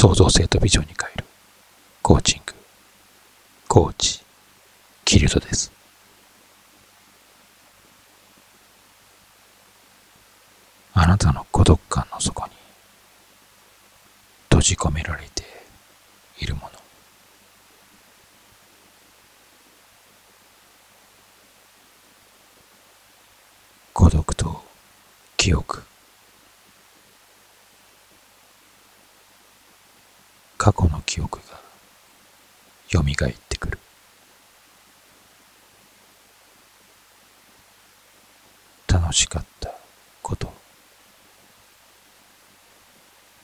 創造性とビジョンに変える。コーチング。コーチ。キルトです。あなたの孤独感の底に閉じ込められているもの。孤独と記憶。過去の記憶がよみがえってくる。楽しかったこと。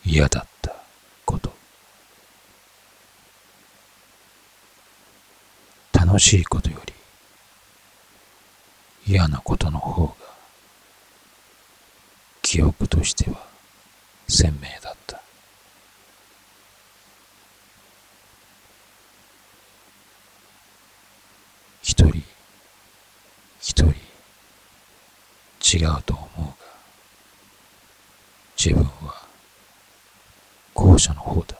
嫌だったこと。楽しいことより嫌なことの方が記憶としては鮮明だった一人一人。違うと思うが。自分は後者の方だ。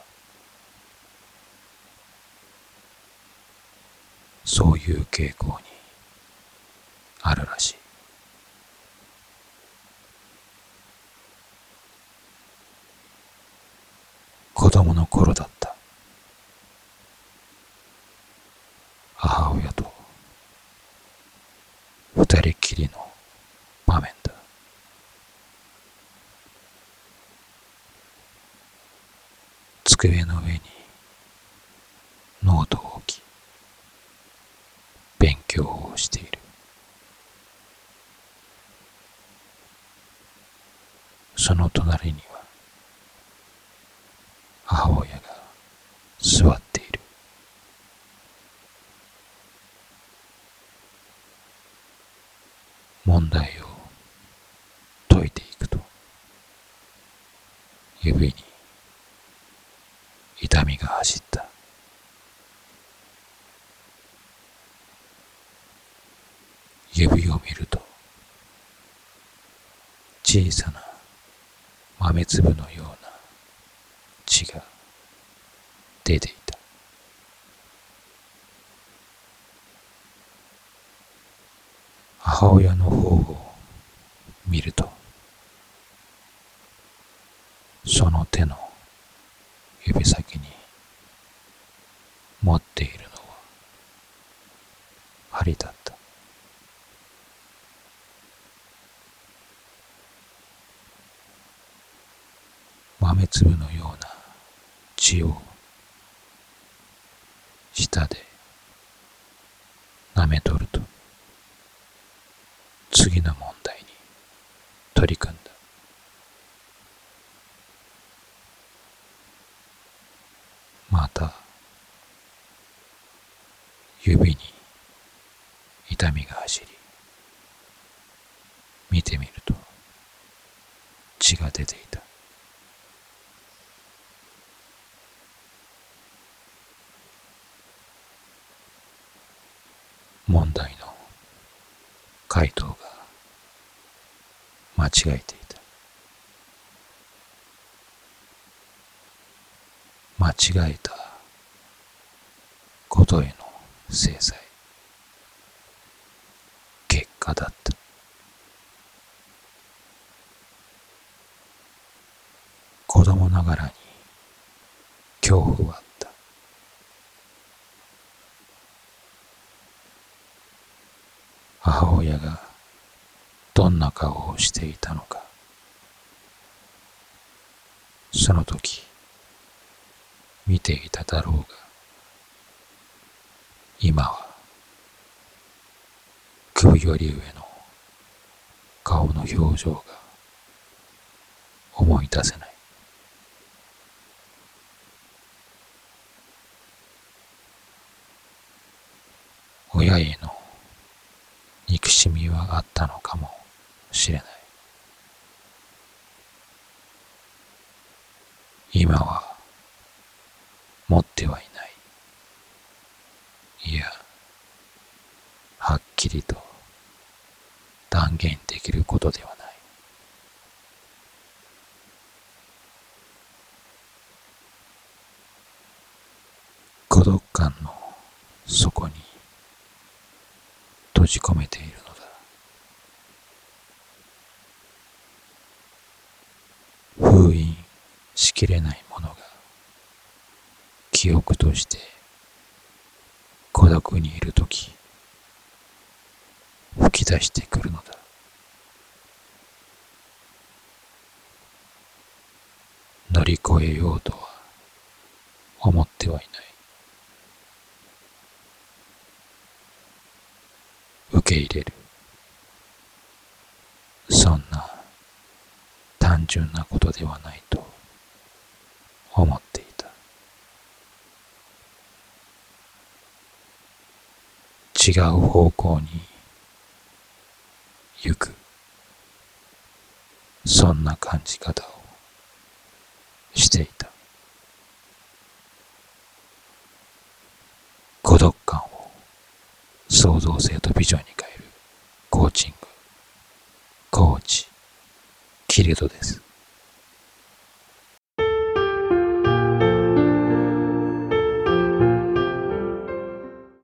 そういう傾向にあるらしい。子供の頃だった母親と二人きりの場面だ。机の上にノートを置き勉強をしている。その隣には母親が座っている問題を解いていくと。指に痛みが走った。指を見ると小さな豆粒のような血が出ていた母親の方を見るとその手の指先に持っているのは針だった。豆粒のような血を舌で舐めとると。次の問題に取り組んだ。また指に痛みが走り見てみると血が出ていた。問題の回答が間違えていた。間違えたことへの制裁。結果だった。子供ながらに恐怖はあった。母親がどんな顔をしていたのか。その時見ていただろうが今は首より上の顔の表情が思い出せない。親への憎しみはあったのかも。しれない。今は持ってはいない。いやはっきりと断言できることではない。孤独感の底に閉じ込めているのしきれないものが記憶として孤独にいるとき吹き出してくるのだ。乗り越えようとは思ってはいない。受け入れる。そんな単純なことではないと思っていた違う方向に行く。そんな感じ方をしていた。孤独感を創造性とビジョンに変えるコーチング。コーチ。キルドです。